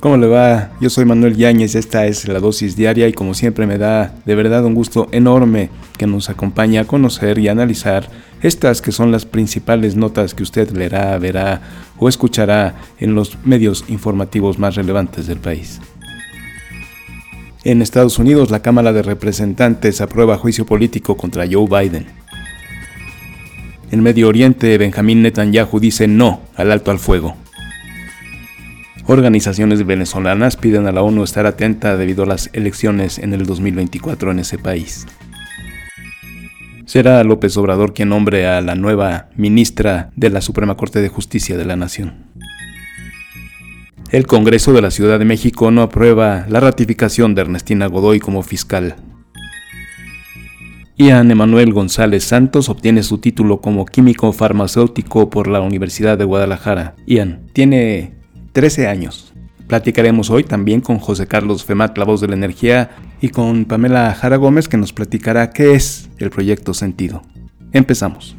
¿Cómo le va? Yo soy Manuel Yáñez, esta es la dosis diaria y como siempre me da de verdad un gusto enorme que nos acompañe a conocer y analizar estas que son las principales notas que usted leerá, verá o escuchará en los medios informativos más relevantes del país. En Estados Unidos, la Cámara de Representantes aprueba juicio político contra Joe Biden. En Medio Oriente, Benjamín Netanyahu dice no al alto al fuego. Organizaciones venezolanas piden a la ONU estar atenta debido a las elecciones en el 2024 en ese país. Será López Obrador quien nombre a la nueva ministra de la Suprema Corte de Justicia de la Nación. El Congreso de la Ciudad de México no aprueba la ratificación de Ernestina Godoy como fiscal. Ian Emanuel González Santos obtiene su título como químico farmacéutico por la Universidad de Guadalajara. Ian tiene 13 años. Platicaremos hoy también con José Carlos Femat, la voz de la energía, y con Pamela Jara Gómez, que nos platicará qué es el proyecto Sentido. Empezamos.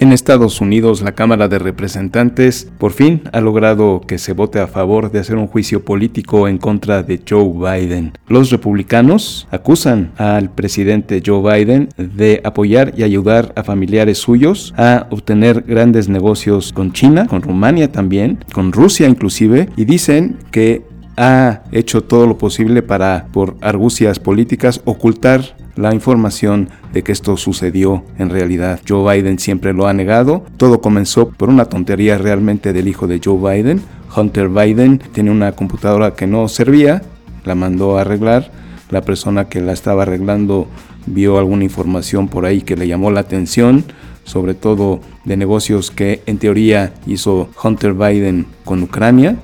En Estados Unidos, la Cámara de Representantes por fin ha logrado que se vote a favor de hacer un juicio político en contra de Joe Biden. Los republicanos acusan al presidente Joe Biden de apoyar y ayudar a familiares suyos a obtener grandes negocios con China, con Rumania también, con Rusia inclusive, y dicen que ha hecho todo lo posible para, por argucias políticas, ocultar la información de que esto sucedió en realidad. Joe Biden siempre lo ha negado. Todo comenzó por una tontería realmente del hijo de Joe Biden. Hunter Biden tiene una computadora que no servía, la mandó a arreglar. La persona que la estaba arreglando vio alguna información por ahí que le llamó la atención, sobre todo de negocios que en teoría hizo Hunter Biden con Ucrania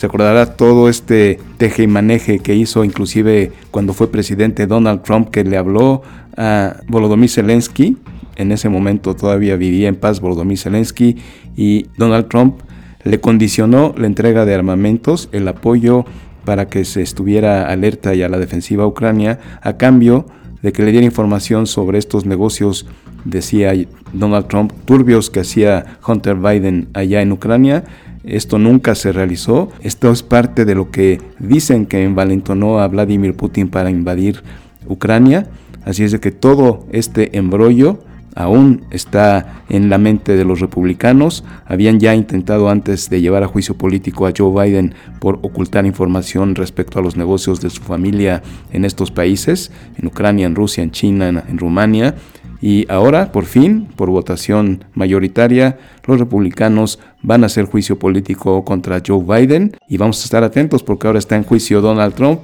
se acordará todo este teje y maneje que hizo inclusive cuando fue presidente Donald Trump que le habló a Volodymyr Zelensky. En ese momento todavía vivía en paz Volodymyr Zelensky y Donald Trump le condicionó la entrega de armamentos, el apoyo para que se estuviera alerta y a la defensiva Ucrania a cambio de que le diera información sobre estos negocios, decía Donald Trump, turbios que hacía Hunter Biden allá en Ucrania esto nunca se realizó. Esto es parte de lo que dicen que envalentonó a Vladimir Putin para invadir Ucrania. Así es de que todo este embrollo aún está en la mente de los republicanos. Habían ya intentado antes de llevar a juicio político a Joe Biden por ocultar información respecto a los negocios de su familia en estos países, en Ucrania, en Rusia, en China, en, Rumania. Y ahora, por fin, por votación mayoritaria, los republicanos van a hacer juicio político contra Joe Biden. Y vamos a estar atentos porque ahora está en juicio Donald Trump,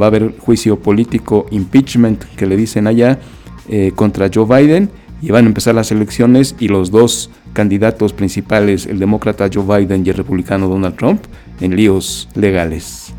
va a haber juicio político impeachment que le dicen allá eh, contra Joe Biden. Y van a empezar las elecciones y los dos candidatos principales, el demócrata Joe Biden y el republicano Donald Trump, en líos legales.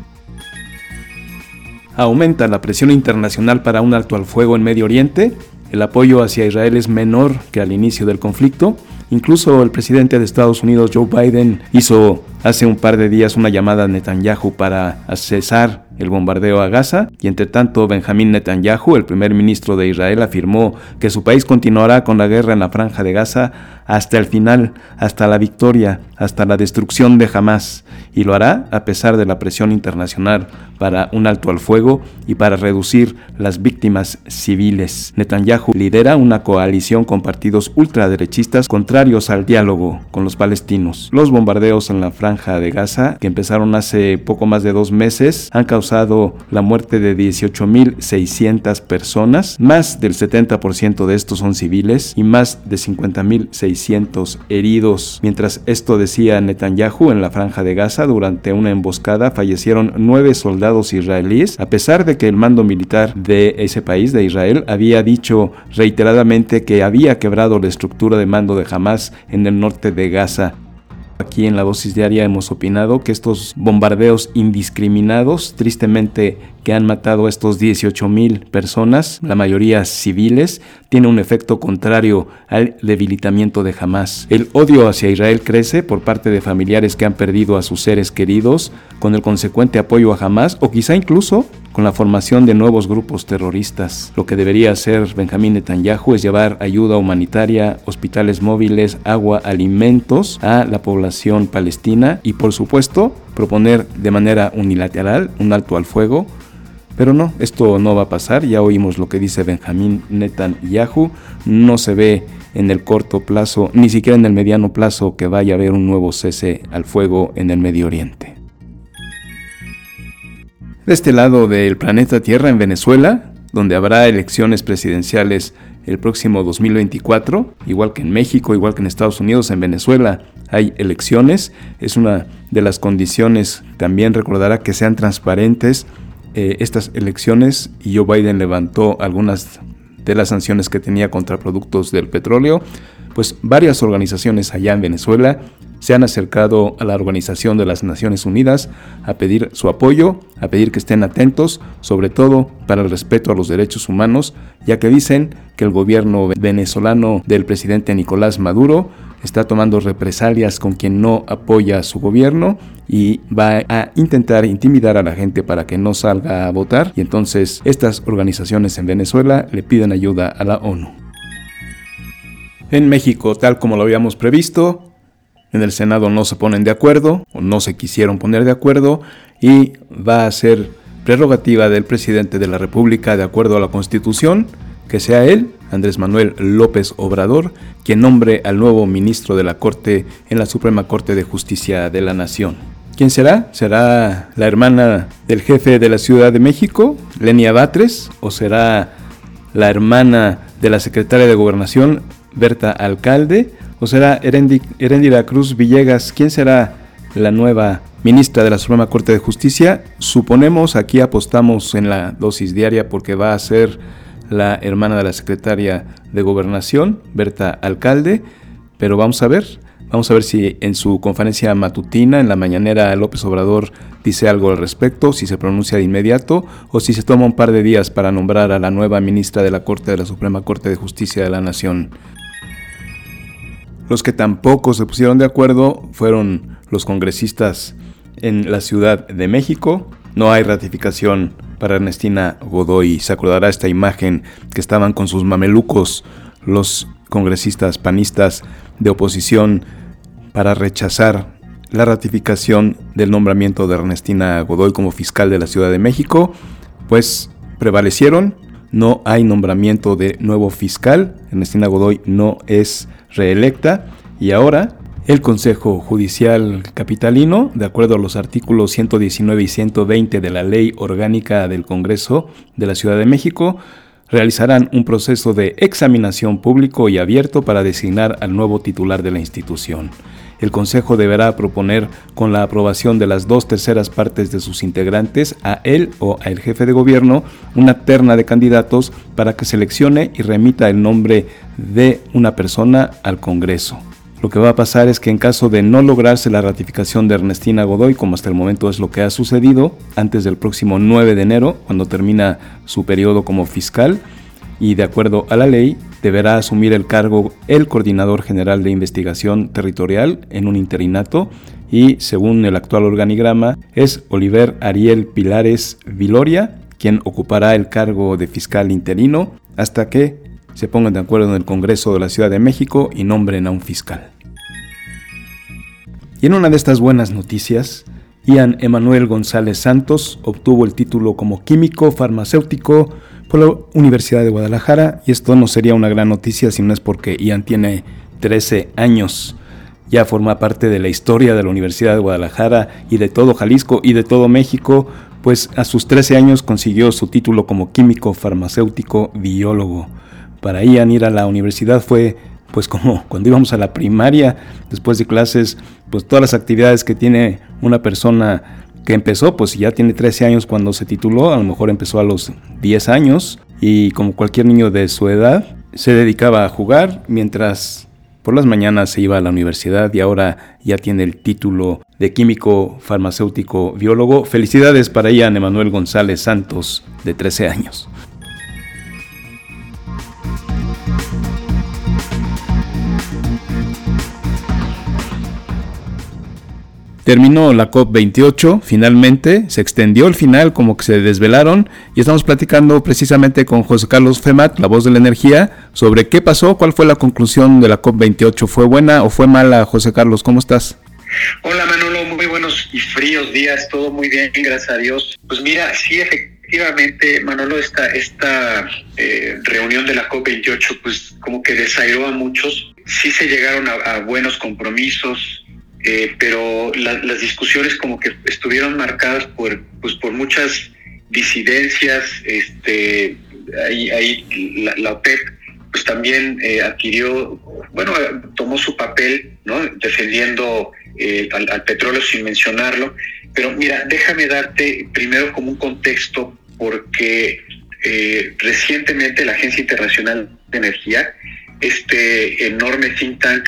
Aumenta la presión internacional para un alto al fuego en Medio Oriente el apoyo hacia Israel es menor que al inicio del conflicto. Incluso el presidente de Estados Unidos, Joe Biden, hizo hace un par de días una llamada a Netanyahu para cesar el bombardeo a Gaza y entre tanto Benjamín Netanyahu, el primer ministro de Israel, afirmó que su país continuará con la guerra en la franja de Gaza hasta el final, hasta la victoria, hasta la destrucción de Hamas y lo hará a pesar de la presión internacional para un alto al fuego y para reducir las víctimas civiles. Netanyahu lidera una coalición con partidos ultraderechistas contrarios al diálogo con los palestinos. Los bombardeos en la franja de Gaza, que empezaron hace poco más de dos meses, han causado la muerte de 18.600 personas, más del 70% de estos son civiles y más de 50.600 heridos. Mientras esto decía Netanyahu en la franja de Gaza, durante una emboscada fallecieron nueve soldados israelíes, a pesar de que el mando militar de ese país, de Israel, había dicho reiteradamente que había quebrado la estructura de mando de Hamas en el norte de Gaza. Aquí en la dosis diaria hemos opinado que estos bombardeos indiscriminados, tristemente que han matado a estos 18 mil personas, la mayoría civiles, tiene un efecto contrario al debilitamiento de Hamas. El odio hacia Israel crece por parte de familiares que han perdido a sus seres queridos, con el consecuente apoyo a Hamas o quizá incluso con la formación de nuevos grupos terroristas. Lo que debería hacer Benjamín Netanyahu es llevar ayuda humanitaria, hospitales móviles, agua, alimentos a la población palestina y por supuesto proponer de manera unilateral un alto al fuego pero no, esto no va a pasar, ya oímos lo que dice Benjamín Netanyahu, no se ve en el corto plazo, ni siquiera en el mediano plazo, que vaya a haber un nuevo cese al fuego en el Medio Oriente. De este lado del planeta Tierra, en Venezuela, donde habrá elecciones presidenciales el próximo 2024, igual que en México, igual que en Estados Unidos, en Venezuela hay elecciones, es una de las condiciones, también recordará que sean transparentes, eh, estas elecciones y Joe Biden levantó algunas de las sanciones que tenía contra productos del petróleo, pues varias organizaciones allá en Venezuela se han acercado a la Organización de las Naciones Unidas a pedir su apoyo, a pedir que estén atentos, sobre todo para el respeto a los derechos humanos, ya que dicen que el gobierno venezolano del presidente Nicolás Maduro está tomando represalias con quien no apoya a su gobierno y va a intentar intimidar a la gente para que no salga a votar y entonces estas organizaciones en Venezuela le piden ayuda a la ONU. En México, tal como lo habíamos previsto, en el Senado no se ponen de acuerdo o no se quisieron poner de acuerdo y va a ser prerrogativa del presidente de la República de acuerdo a la Constitución que sea él, Andrés Manuel López Obrador, quien nombre al nuevo ministro de la Corte en la Suprema Corte de Justicia de la Nación. ¿Quién será? ¿Será la hermana del jefe de la Ciudad de México, Lenia Batres? ¿O será la hermana de la secretaria de Gobernación, Berta Alcalde? ¿O será Herendira Cruz Villegas? ¿Quién será la nueva ministra de la Suprema Corte de Justicia? Suponemos, aquí apostamos en la dosis diaria porque va a ser la hermana de la secretaria de Gobernación, Berta Alcalde, pero vamos a ver, vamos a ver si en su conferencia matutina, en la mañanera, López Obrador dice algo al respecto, si se pronuncia de inmediato o si se toma un par de días para nombrar a la nueva ministra de la Corte de la Suprema Corte de Justicia de la Nación. Los que tampoco se pusieron de acuerdo fueron los congresistas en la Ciudad de México. No hay ratificación para Ernestina Godoy. Se acordará esta imagen que estaban con sus mamelucos los congresistas panistas de oposición para rechazar la ratificación del nombramiento de Ernestina Godoy como fiscal de la Ciudad de México, pues prevalecieron, no hay nombramiento de nuevo fiscal, Ernestina Godoy no es reelecta y ahora el Consejo Judicial Capitalino, de acuerdo a los artículos 119 y 120 de la Ley Orgánica del Congreso de la Ciudad de México, realizarán un proceso de examinación público y abierto para designar al nuevo titular de la institución. El Consejo deberá proponer, con la aprobación de las dos terceras partes de sus integrantes, a él o al jefe de gobierno una terna de candidatos para que seleccione y remita el nombre de una persona al Congreso. Lo que va a pasar es que en caso de no lograrse la ratificación de Ernestina Godoy, como hasta el momento es lo que ha sucedido, antes del próximo 9 de enero, cuando termina su periodo como fiscal, y de acuerdo a la ley, deberá asumir el cargo el coordinador general de investigación territorial en un interinato y según el actual organigrama es Oliver Ariel Pilares Viloria, quien ocupará el cargo de fiscal interino hasta que se pongan de acuerdo en el Congreso de la Ciudad de México y nombren a un fiscal. Y en una de estas buenas noticias, Ian Emanuel González Santos obtuvo el título como químico farmacéutico por la Universidad de Guadalajara y esto no sería una gran noticia si no es porque Ian tiene 13 años. Ya forma parte de la historia de la Universidad de Guadalajara y de todo Jalisco y de todo México, pues a sus 13 años consiguió su título como químico farmacéutico biólogo. Para Ian ir a la universidad fue pues como cuando íbamos a la primaria, después de clases, pues todas las actividades que tiene una persona que empezó, pues ya tiene 13 años cuando se tituló, a lo mejor empezó a los 10 años y como cualquier niño de su edad, se dedicaba a jugar mientras por las mañanas se iba a la universidad y ahora ya tiene el título de químico farmacéutico biólogo. Felicidades para Ian Emanuel González Santos, de 13 años. Terminó la COP28, finalmente, se extendió el final como que se desvelaron y estamos platicando precisamente con José Carlos Femat, la voz de la energía, sobre qué pasó, cuál fue la conclusión de la COP28. ¿Fue buena o fue mala, José Carlos? ¿Cómo estás? Hola Manolo, muy buenos y fríos días, todo muy bien, gracias a Dios. Pues mira, sí, efectivamente, Manolo, esta, esta eh, reunión de la COP28, pues como que desairó a muchos. Sí se llegaron a buenos compromisos, eh, pero las discusiones como que estuvieron marcadas por, pues, por muchas disidencias, este, ahí, ahí la, OPEP pues también eh, adquirió, bueno, tomó su papel, ¿no? Defendiendo eh, al, petróleo sin mencionarlo. Pero mira, déjame darte primero como un contexto, porque recientemente la Agencia Internacional de Energía, este enorme think tank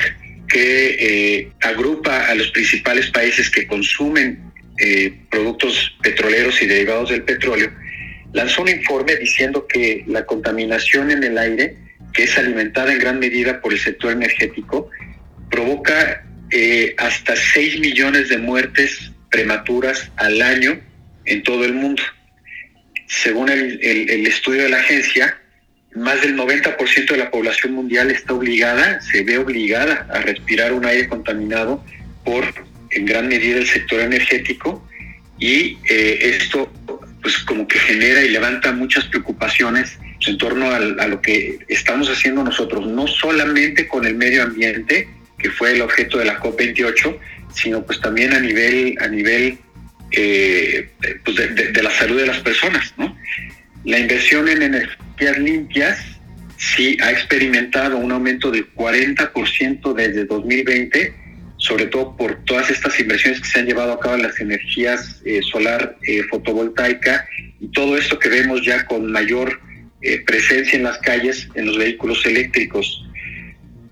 que eh, agrupa a los principales países que consumen eh, productos petroleros y derivados del petróleo, lanzó un informe diciendo que la contaminación en el aire, que es alimentada en gran medida por el sector energético, provoca eh, hasta 6 millones de muertes prematuras al año en todo el mundo. Según el estudio de la agencia, más del 90% de la población mundial está obligada, se ve obligada a respirar un aire contaminado por en gran medida el sector energético y eh, esto pues como que genera y levanta muchas preocupaciones en torno a, lo que estamos haciendo nosotros, no solamente con el medio ambiente, que fue el objeto de la COP28, sino pues también a nivel, a nivel eh, pues de, de, la salud de las personas. ¿no? La inversión en energías limpias sí ha experimentado un aumento del 40% desde 2020, sobre todo por todas estas inversiones que se han llevado a cabo en las energías eh, solar, eh, fotovoltaica y todo esto que vemos ya con mayor eh, presencia en las calles en los vehículos eléctricos.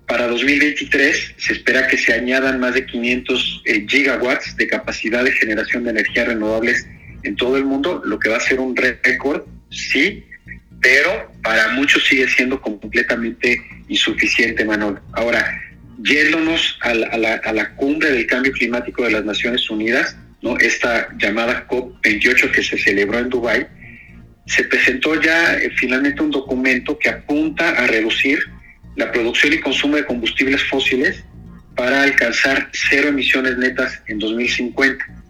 Para 2023 se espera que se añadan más de 500 gigawatts de capacidad de generación de energías renovables en todo el mundo, lo que va a ser un récord sí, pero para muchos sigue siendo completamente insuficiente, Manuel. Ahora, yéndonos a la, cumbre del cambio climático de las Naciones Unidas, ¿no? esta llamada COP28 que se celebró en Dubái, se presentó ya eh, finalmente un documento que apunta a reducir la producción y consumo de combustibles fósiles para alcanzar cero emisiones netas en 2050.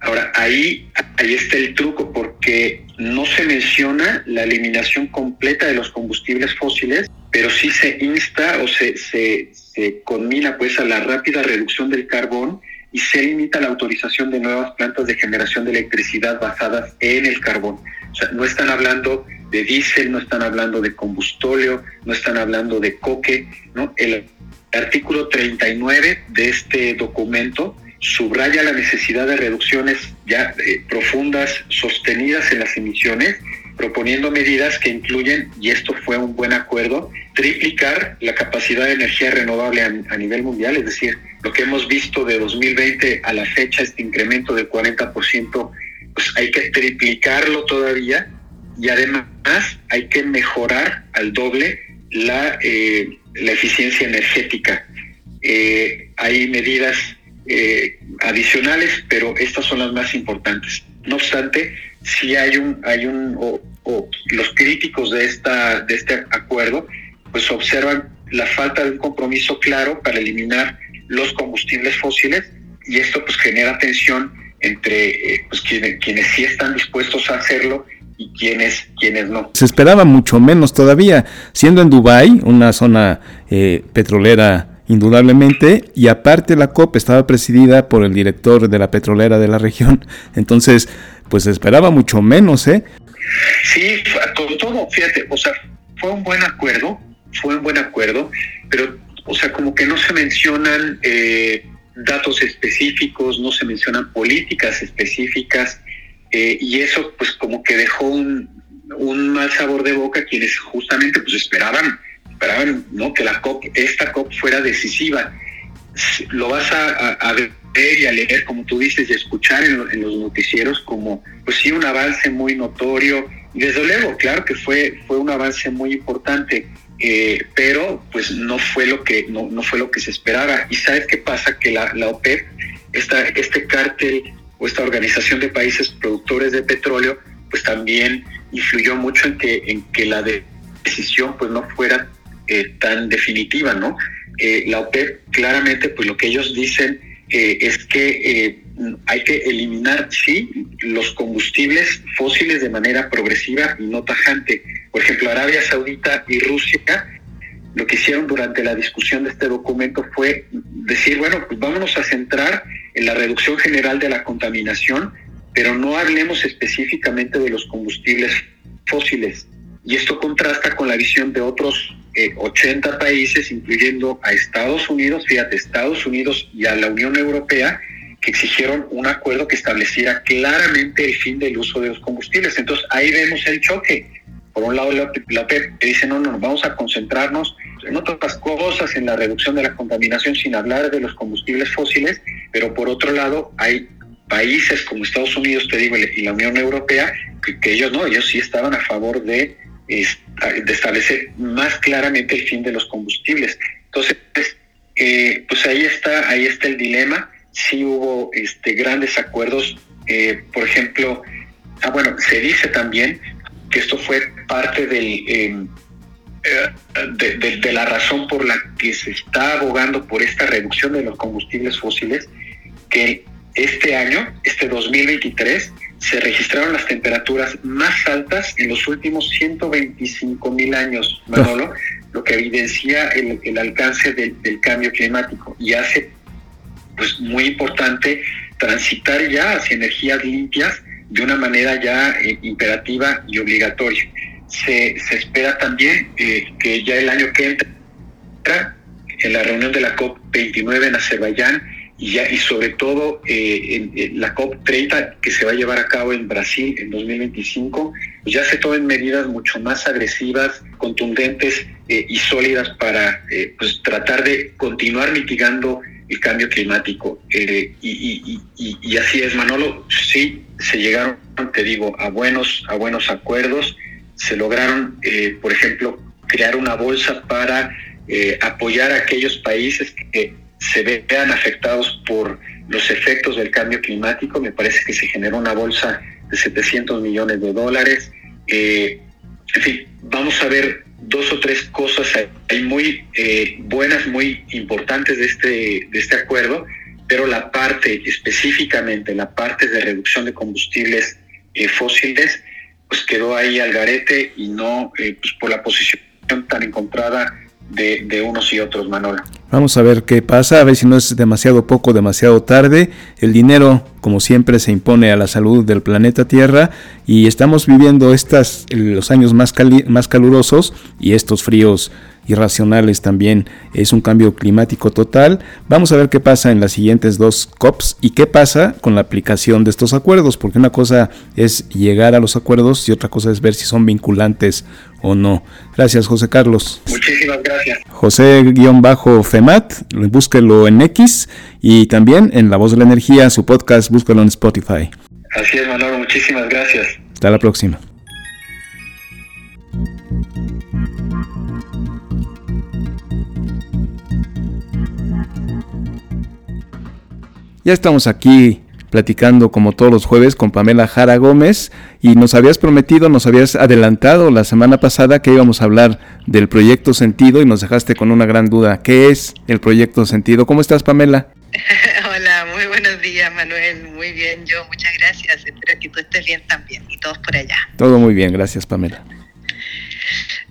Ahora, ahí, ahí está el truco, porque no se menciona la eliminación completa de los combustibles fósiles, pero sí se insta o se, se, se combina pues a la rápida reducción del carbón y se limita la autorización de nuevas plantas de generación de electricidad basadas en el carbón. O sea, no están hablando de diésel, no están hablando de combustóleo, no están hablando de coque, ¿no? El artículo 39 de este documento subraya la necesidad de reducciones ya eh, profundas, sostenidas en las emisiones, proponiendo medidas que incluyen, y esto fue un buen acuerdo, triplicar la capacidad de energía renovable a, nivel mundial, es decir, lo que hemos visto de 2020 a la fecha, este incremento del 40%, pues hay que triplicarlo todavía y además hay que mejorar al doble la, eh, la eficiencia energética. Eh, hay medidas eh, adicionales, pero estas son las más importantes. No obstante, si hay un, hay un, o, los críticos de esta, de este acuerdo, pues observan la falta de un compromiso claro para eliminar los combustibles fósiles y esto pues genera tensión entre eh, pues, quienes, quienes sí están dispuestos a hacerlo y quienes, quienes no. Se esperaba mucho menos todavía, siendo en Dubái una zona eh, petrolera indudablemente, y aparte la COP estaba presidida por el director de la petrolera de la región, entonces pues esperaba mucho menos, ¿eh? Sí, con todo, fíjate, o sea, fue un buen acuerdo, fue un buen acuerdo, pero, o sea, como que no se mencionan eh, datos específicos, no se mencionan políticas específicas, eh, y eso pues como que dejó un, un mal sabor de boca a quienes justamente pues esperaban esperaban ¿no? que la COP, esta COP fuera decisiva. Lo vas a, ver y a leer, como tú dices, y escuchar en, los noticieros como, pues sí, un avance muy notorio. Desde luego, claro que fue, fue un avance muy importante, eh, pero pues no fue lo que no, no fue lo que se esperaba. Y sabes qué pasa que la, la OPEP, esta, este cártel o esta organización de países productores de petróleo, pues también influyó mucho en que en que la decisión pues no fuera eh, tan definitiva, ¿no? Eh, la OPEP claramente, pues lo que ellos dicen eh, es que hay que eliminar, sí, los combustibles fósiles de manera progresiva y no tajante. Por ejemplo, Arabia Saudita y Rusia lo que hicieron durante la discusión de este documento fue decir, bueno, pues vámonos a centrar en la reducción general de la contaminación, pero no hablemos específicamente de los combustibles fósiles. Y esto contrasta con la visión de otros 80 eh, países, incluyendo a Estados Unidos, fíjate, Estados Unidos y a la Unión Europea, que exigieron un acuerdo que estableciera claramente el fin del uso de los combustibles. Entonces ahí vemos el choque. Por un lado, la OPEP dice, no, no, vamos a concentrarnos en otras cosas, en la reducción de la contaminación, sin hablar de los combustibles fósiles, pero por otro lado, hay países como Estados Unidos, te digo, y la Unión Europea, que ellos no, ellos sí estaban a favor de de establecer más claramente el fin de los combustibles. Entonces, eh, pues ahí está, ahí está el dilema. Sí hubo este, grandes acuerdos, eh, por ejemplo, ah, bueno, se dice también que esto fue parte del, em, eh, de, la razón por la que se está abogando por esta reducción de los combustibles fósiles, que este año, este 2023, se registraron las temperaturas más altas en los últimos 125 mil años, Manolo, lo que evidencia el, alcance del, cambio climático y hace pues muy importante transitar ya hacia energías limpias de una manera ya eh, imperativa y obligatoria. Se, espera también eh, que ya el año que entra, en la reunión de la COP29 en Azerbaiyán, y, ya, y sobre todo eh, en, la COP30 que se va a llevar a cabo en Brasil en 2025, pues ya se tomen medidas mucho más agresivas, contundentes eh, y sólidas para eh, pues tratar de continuar mitigando el cambio climático. Y, y, y, así es, Manolo, sí, se llegaron, te digo, a buenos, a buenos acuerdos, se lograron, por ejemplo, crear una bolsa para apoyar a aquellos países que se vean afectados por los efectos del cambio climático. Me parece que se generó una bolsa de 700 millones de dólares. Eh, en fin, vamos a ver dos o tres cosas muy eh, buenas, muy importantes de este, de este acuerdo, pero la parte específicamente, la parte de reducción de combustibles eh, fósiles, pues quedó ahí al garete y no pues por la posición tan encontrada de, unos y otros, Manolo. Vamos a ver qué pasa, a ver si no es demasiado poco, demasiado tarde. El dinero, como siempre, se impone a la salud del planeta Tierra y estamos viviendo estas, los años más, más calurosos y estos fríos irracionales también es un cambio climático total. Vamos a ver qué pasa en las siguientes dos COPs y qué pasa con la aplicación de estos acuerdos, porque una cosa es llegar a los acuerdos y otra cosa es ver si son vinculantes o no. Gracias, José Carlos. Muchísimas gracias. José-Femat, búsquelo en X y también en La Voz de la Energía, su podcast, búsquelo en Spotify. Así es, Manolo, muchísimas gracias. Hasta la próxima. Ya estamos aquí platicando como todos los jueves con Pamela Jara Gómez y nos habías prometido, nos habías adelantado la semana pasada que íbamos a hablar del proyecto Sentido y nos dejaste con una gran duda. ¿Qué es el proyecto Sentido? ¿Cómo estás Pamela? Hola, muy buenos días Manuel, muy bien yo, muchas gracias, espero que tú estés bien también y todos por allá. Todo muy bien, gracias Pamela.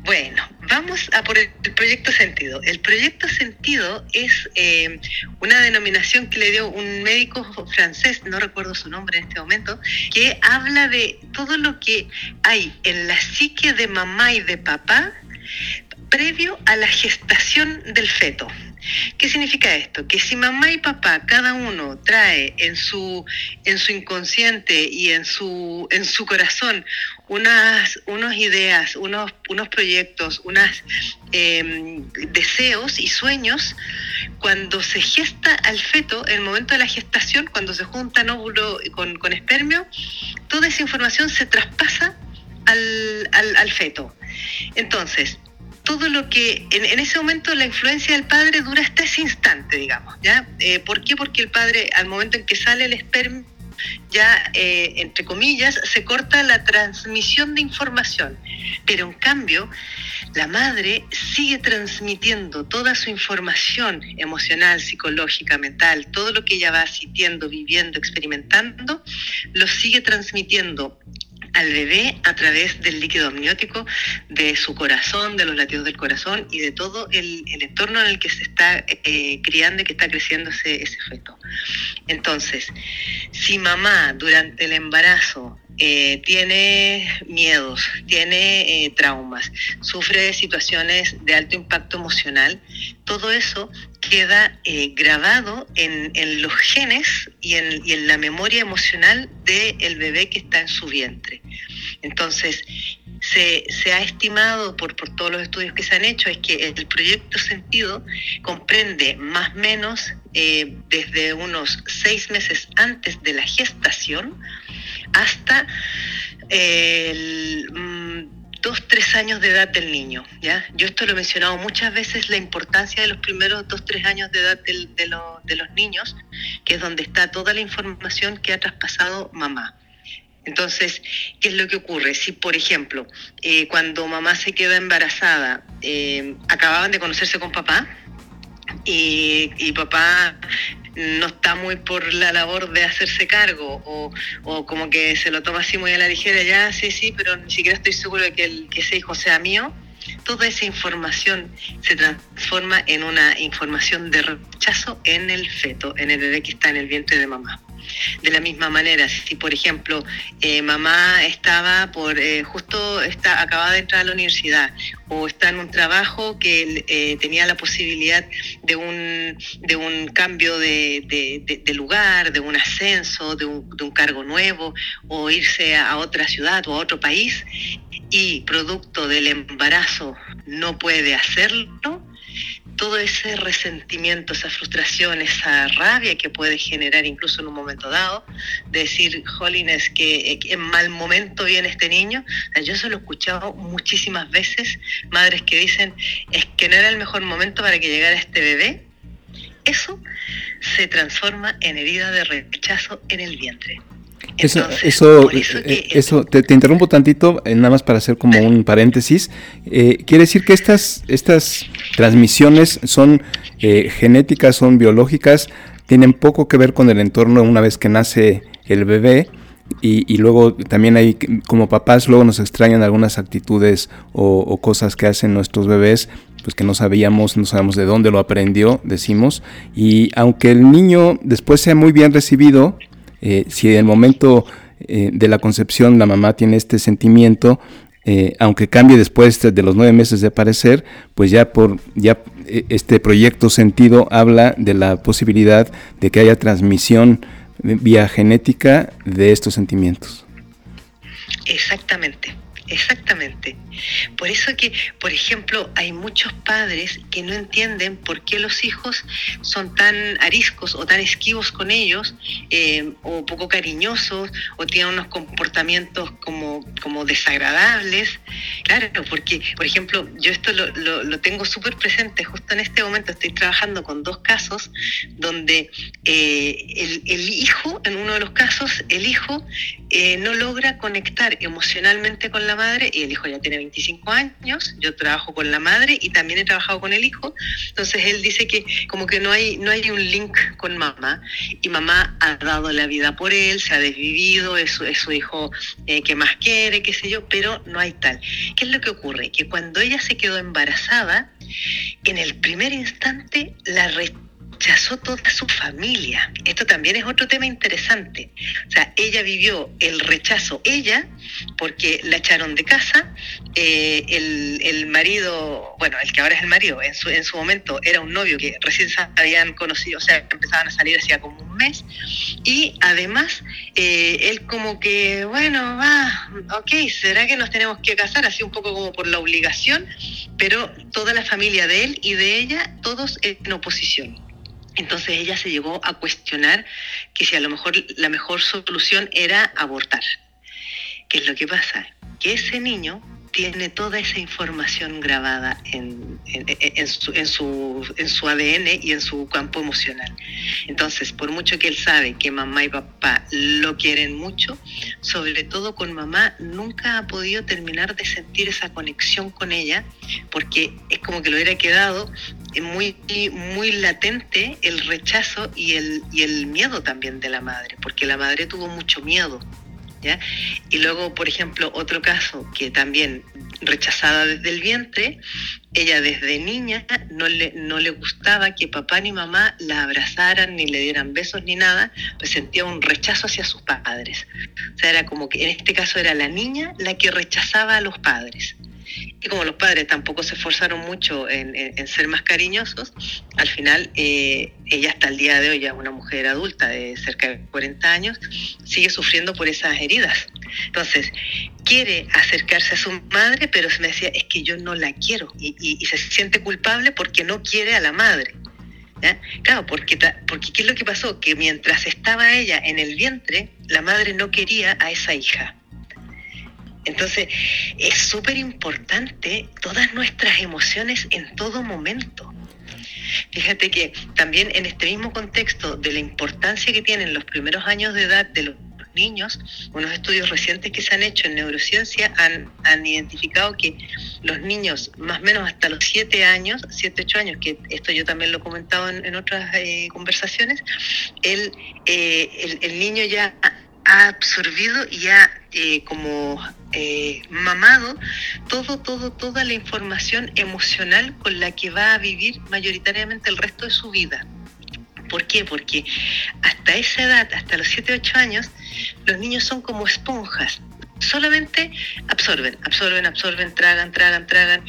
Bueno, vamos a por el, proyecto Sentido. El proyecto Sentido es eh, una denominación que le dio un médico francés, no recuerdo su nombre en este momento, que habla de todo lo que hay en la psique de mamá y de papá previo a la gestación del feto. ¿Qué significa esto? Que si mamá y papá, cada uno trae en su, en su inconsciente y en su, en su corazón unas, unas ideas, unos, unos proyectos, unos em, deseos y sueños, cuando se gesta al feto, en el momento de la gestación, cuando se junta óvulo con, con espermio, toda esa información se traspasa al, al, al feto. Entonces, todo lo que en, ese momento la influencia del padre dura hasta ese instante, digamos, ¿ya? Eh, ¿Por qué? Porque el padre, al momento en que sale el esperma, ya, eh, entre comillas, se corta la transmisión de información. Pero en cambio, la madre sigue transmitiendo toda su información emocional, psicológica, mental, todo lo que ella va sintiendo, viviendo, experimentando, lo sigue transmitiendo al bebé a través del líquido amniótico de su corazón, de los latidos del corazón y de todo el, entorno en el que se está eh, criando y que está creciendo ese, ese feto. Entonces, si mamá durante el embarazo eh, tiene miedos, tiene eh, traumas, sufre situaciones de alto impacto emocional, todo eso queda eh, grabado en, los genes y en, la memoria emocional del bebé que está en su vientre. Entonces, se, ha estimado por, por, todos los estudios que se han hecho es que el proyecto Sentido comprende más o menos desde unos seis meses antes de la gestación hasta el, mm, dos, tres años de edad del niño. ¿ya? Yo esto lo he mencionado muchas veces, la importancia de los primeros dos, tres años de edad de, de los niños, que es donde está toda la información que ha traspasado mamá. Entonces, ¿qué es lo que ocurre? Si, por ejemplo, eh, cuando mamá se queda embarazada, eh, acababan de conocerse con papá y, y papá no está muy por la labor de hacerse cargo o, o, como que se lo toma así muy a la ligera, ya sí, sí, pero ni siquiera estoy seguro de que, el, que ese hijo sea mío, toda esa información se transforma en una información de rechazo en el feto, en el bebé que está en el vientre de mamá. De la misma manera, si por ejemplo eh, mamá estaba por eh, justo está acababa de entrar a la universidad o está en un trabajo que eh, tenía la posibilidad de un, de un cambio de, lugar, de un ascenso, de un, cargo nuevo, o irse a otra ciudad o a otro país, y producto del embarazo no puede hacerlo, todo ese resentimiento, esa frustración, esa rabia que puede generar incluso en un momento dado, de decir, Jolines, que en mal momento viene este niño. yo se lo he escuchado muchísimas veces, madres que dicen, es que no era el mejor momento para que llegara este bebé. Eso se transforma en herida de rechazo en el vientre. Eso, eso, eh, eso, te, interrumpo tantito, eh, nada más para hacer como un paréntesis. Eh, quiere decir que estas, estas transmisiones son genéticas, son biológicas, tienen poco que ver con el entorno una vez que nace el bebé. Y, y, luego también hay, como papás, luego nos extrañan algunas actitudes o, o, cosas que hacen nuestros bebés, pues que no sabíamos, no sabemos de dónde lo aprendió, decimos. Y aunque el niño después sea muy bien recibido, eh, si en el momento eh, de la concepción la mamá tiene este sentimiento, eh, aunque cambie después de los nueve meses de aparecer, pues ya por ya este proyecto sentido habla de la posibilidad de que haya transmisión vía genética de estos sentimientos. Exactamente. Exactamente. Por eso que, por ejemplo, hay muchos padres que no entienden por qué los hijos son tan ariscos o tan esquivos con ellos, eh, o poco cariñosos, o tienen unos comportamientos como, como desagradables. Claro, porque, por ejemplo, yo esto lo, lo, tengo súper presente, justo en este momento estoy trabajando con dos casos donde eh, el, hijo, en uno de los casos, el hijo eh, no logra conectar emocionalmente con la madre y el hijo ya tiene 25 años, yo trabajo con la madre y también he trabajado con el hijo, entonces él dice que como que no hay, no hay un link con mamá y mamá ha dado la vida por él, se ha desvivido, es, su hijo eh, que más quiere, qué sé yo, pero no hay tal. ¿Qué es lo que ocurre? Que cuando ella se quedó embarazada, en el primer instante la rechazó toda su familia. Esto también es otro tema interesante. O sea, ella vivió el rechazo, ella, porque la echaron de casa, eh, el, marido, bueno, el que ahora es el marido, en su, en su momento era un novio que recién se habían conocido, o sea, empezaban a salir hacía como un mes, y además eh, él como que, bueno, va, ok, ¿será que nos tenemos que casar? Así un poco como por la obligación, pero toda la familia de él y de ella, todos en oposición. Entonces ella se llegó a cuestionar que si a lo mejor la mejor solución era abortar. ¿Qué es lo que pasa? Que ese niño tiene toda esa información grabada en, su, ADN y en su campo emocional. Entonces, por mucho que él sabe que mamá y papá lo quieren mucho, sobre todo con mamá, nunca ha podido terminar de sentir esa conexión con ella, porque es como que lo hubiera quedado muy, muy latente el rechazo y el, y el miedo también de la madre, porque la madre tuvo mucho miedo y luego, por ejemplo, otro caso que también rechazada desde el vientre, ella desde niña no le, no le gustaba que papá ni mamá la abrazaran, ni le dieran besos, ni nada, pues sentía un rechazo hacia sus padres. O sea, era como que en este caso era la niña la que rechazaba a los padres. Y como los padres tampoco se esforzaron mucho en, ser más cariñosos, al final eh, ella hasta el día de hoy, ya una mujer adulta de cerca de 40 años, sigue sufriendo por esas heridas. Entonces, quiere acercarse a su madre, pero se me decía, es que yo no la quiero. Y, se siente culpable porque no quiere a la madre. Claro, porque, porque ¿qué es lo que pasó? Que mientras estaba ella en el vientre, la madre no quería a esa hija. Entonces, es súper importante todas nuestras emociones en todo momento. Fíjate que también en este mismo contexto de la importancia que tienen los primeros años de edad de los niños, unos estudios recientes que se han hecho en neurociencia han, identificado que los niños más o menos hasta los 7 años, 7, 8 años, que esto yo también lo he comentado en, otras eh, conversaciones, el, eh, el, el niño ya ha absorbido y ha eh, como eh, mamado todo, todo, toda la información emocional con la que va a vivir mayoritariamente el resto de su vida. ¿Por qué? Porque hasta esa edad, hasta los 7, 8 años, los niños son como esponjas solamente absorben, absorben, absorben, tragan, tragan, tragan,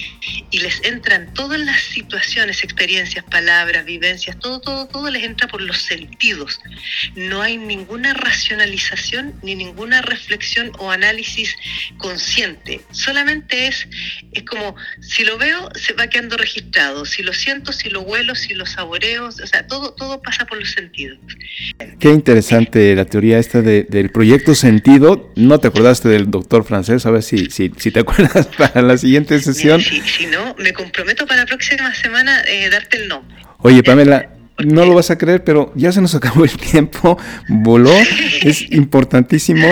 y les entran todas las situaciones, experiencias, palabras, vivencias, todo, todo, todo les entra por los sentidos. No hay ninguna racionalización ni ninguna reflexión o análisis consciente. Solamente es, es como, si lo veo, se va quedando registrado. Si lo siento, si lo huelo, si lo saboreo, o sea, todo, todo pasa por los sentidos. Qué interesante la teoría esta del proyecto sentido. ¿No te acordaste de doctor francés, a ver si, si, si te acuerdas para la siguiente sesión. Si, no, me comprometo para la próxima semana eh, darte el nombre. Oye, Pamela, no lo vas a creer, pero ya se nos acabó el tiempo, voló, es importantísimo.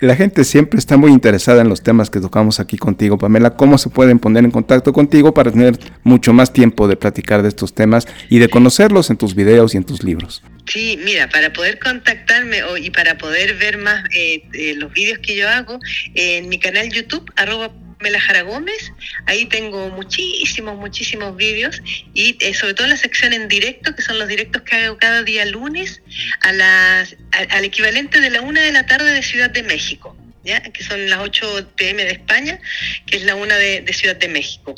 La gente siempre está muy interesada en los temas que tocamos aquí contigo, Pamela. ¿Cómo se pueden poner en contacto contigo para tener mucho más tiempo de platicar de estos temas y de conocerlos en tus videos y en tus libros? Sí, mira, para poder contactarme y para poder ver más eh, eh, los vídeos que yo hago, en mi canal YouTube, arroba Melajara Gómez, ahí tengo muchísimos, muchísimos vídeos y eh, sobre todo la sección en directo, que son los directos que hago cada día lunes a las, al equivalente de la una de la tarde de Ciudad de México. Que son las 8 pm de España, que es la 1 de, Ciudad de México.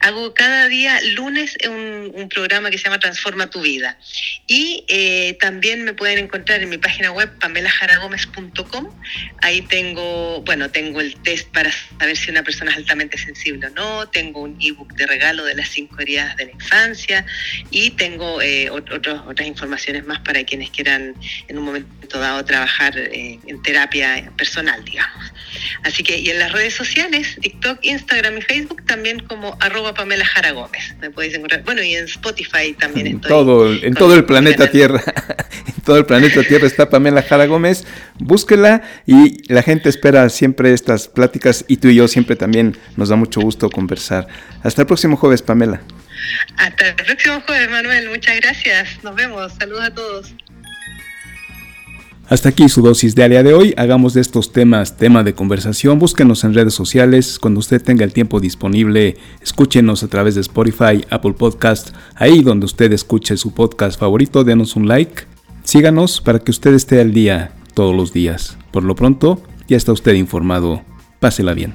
Hago cada día lunes un, programa que se llama Transforma tu vida. Y eh, también me pueden encontrar en mi página web pamelajaragomez.com. Ahí tengo, bueno, tengo el test para saber si una persona es altamente sensible o no, tengo un ebook de regalo de las cinco heridas de la infancia y tengo eh, otras informaciones más para quienes quieran en un momento dado trabajar eh, en terapia personal, digamos. Así que, y en las redes sociales, TikTok, Instagram y Facebook, también como arroba Pamela Jara Gómez. Me podéis encontrar. Bueno, y en Spotify también estoy. Todo, en todo el planeta Tierra. en todo el planeta Tierra está Pamela Jara Gómez. Búsquela y la gente espera siempre estas pláticas y tú y yo siempre también nos da mucho gusto conversar. Hasta el próximo jueves, Pamela. Hasta el próximo jueves, Manuel. Muchas gracias. Nos vemos. Saludos a todos. Hasta aquí su dosis diaria de hoy. Hagamos de estos temas tema de conversación. Búsquenos en redes sociales. Cuando usted tenga el tiempo disponible, escúchenos a través de Spotify, Apple Podcast. Ahí donde usted escuche su podcast favorito, denos un like. Síganos para que usted esté al día todos los días. Por lo pronto, ya está usted informado. Pásela bien.